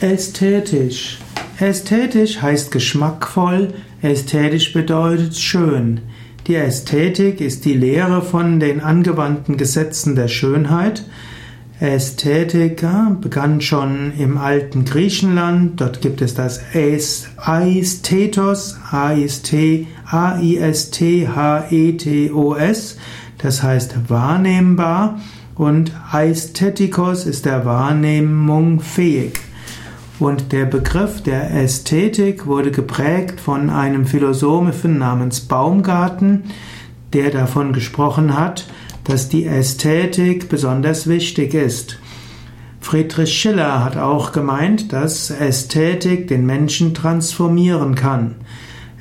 Ästhetisch. Ästhetisch heißt geschmackvoll, ästhetisch bedeutet schön. Die Ästhetik ist die Lehre von den angewandten Gesetzen der Schönheit. Ästhetik begann schon im alten Griechenland. Dort gibt es das Aisthetos, A-I-S-T-H-E-T-O-S, das heißt wahrnehmbar und Aesthetikos ist der Wahrnehmung fähig. Und der Begriff der Ästhetik wurde geprägt von einem Philosophen namens Baumgarten, der davon gesprochen hat, dass die Ästhetik besonders wichtig ist. Friedrich Schiller hat auch gemeint, dass Ästhetik den Menschen transformieren kann.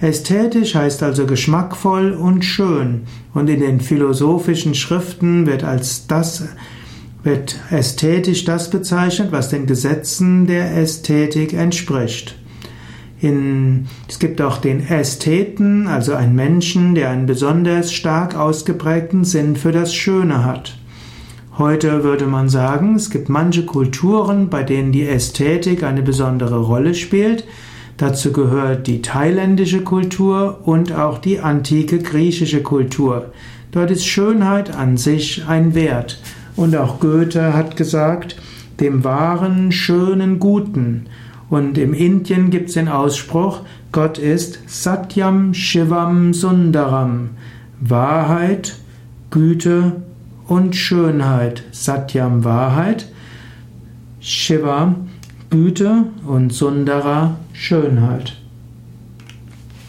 Ästhetisch heißt also geschmackvoll und schön und in den philosophischen Schriften wird als das wird ästhetisch das bezeichnet, was den Gesetzen der Ästhetik entspricht. In, es gibt auch den Ästheten, also einen Menschen, der einen besonders stark ausgeprägten Sinn für das Schöne hat. Heute würde man sagen, es gibt manche Kulturen, bei denen die Ästhetik eine besondere Rolle spielt. Dazu gehört die thailändische Kultur und auch die antike griechische Kultur. Dort ist Schönheit an sich ein Wert. Und auch Goethe hat gesagt, dem wahren, schönen, guten. Und im Indien gibt es den Ausspruch, Gott ist Satyam Shivam Sundaram. Wahrheit, Güte und Schönheit. Satyam Wahrheit, Shiva Güte und Sundara Schönheit.